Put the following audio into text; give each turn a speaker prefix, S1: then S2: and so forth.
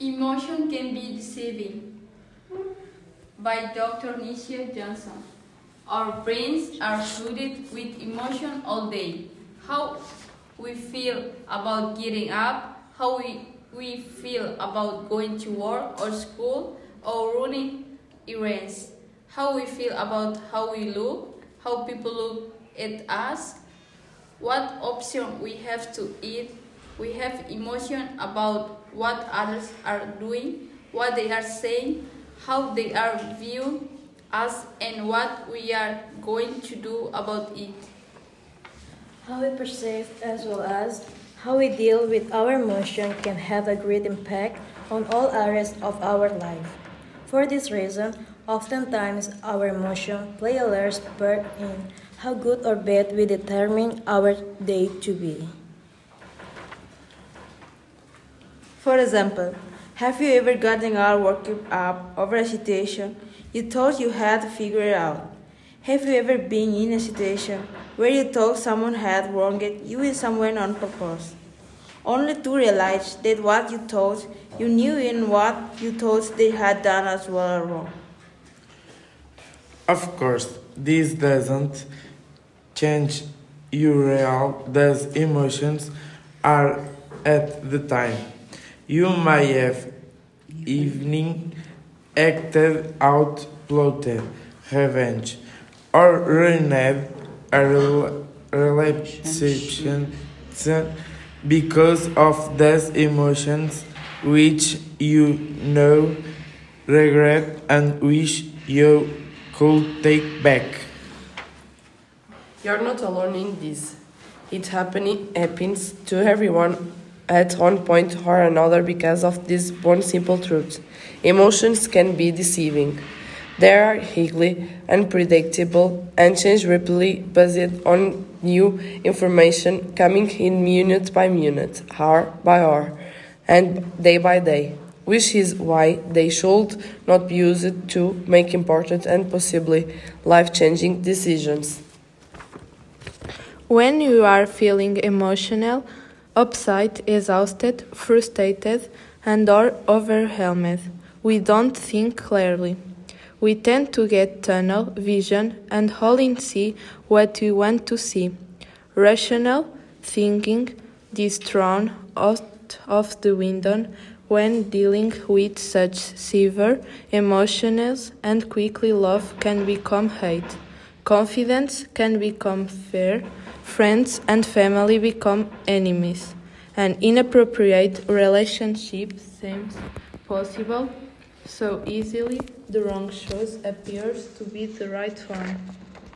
S1: Emotion can be deceiving. By Dr. Nisha Johnson. Our brains are flooded with emotion all day. How we feel about getting up, how we, we feel about going to work or school or running errands, how we feel about how we look, how people look at us, what option we have to eat. We have emotion about what others are doing, what they are saying, how they are viewing us, and what we are going to do about it.
S2: How we perceive as well as how we deal with our emotion can have a great impact on all areas of our life. For this reason, oftentimes our emotion play a large part in how good or bad we determine our day to be.
S3: For example, have you ever gotten all worked up over a situation you thought you had figured out? Have you ever been in a situation where you thought someone had wronged you in some way on purpose? Only to realize that what you thought you knew and what you thought they had done as well wrong.
S4: Of course, this doesn't change your real those emotions are at the time. You may have evening acted out plotted revenge or ruined a rel- because of those emotions which you know regret and wish you could take back.
S5: You're not alone in this. It happening happens to everyone at one point or another because of this one simple truth. Emotions can be deceiving. They are ugly, unpredictable, and change rapidly based on new information coming in minute by minute, hour by hour, and day by day, which is why they should not be used to make important and possibly life changing decisions.
S6: When you are feeling emotional, upset, exhausted, frustrated, and or overwhelmed, we don't think clearly. We tend to get tunnel vision and only see what we want to see. Rational thinking is thrown out of the window when dealing with such severe emotions and quickly love can become hate. Confidence can become fear, friends and family become enemies, and inappropriate relationship seems possible so easily the wrong choice appears to be the right one.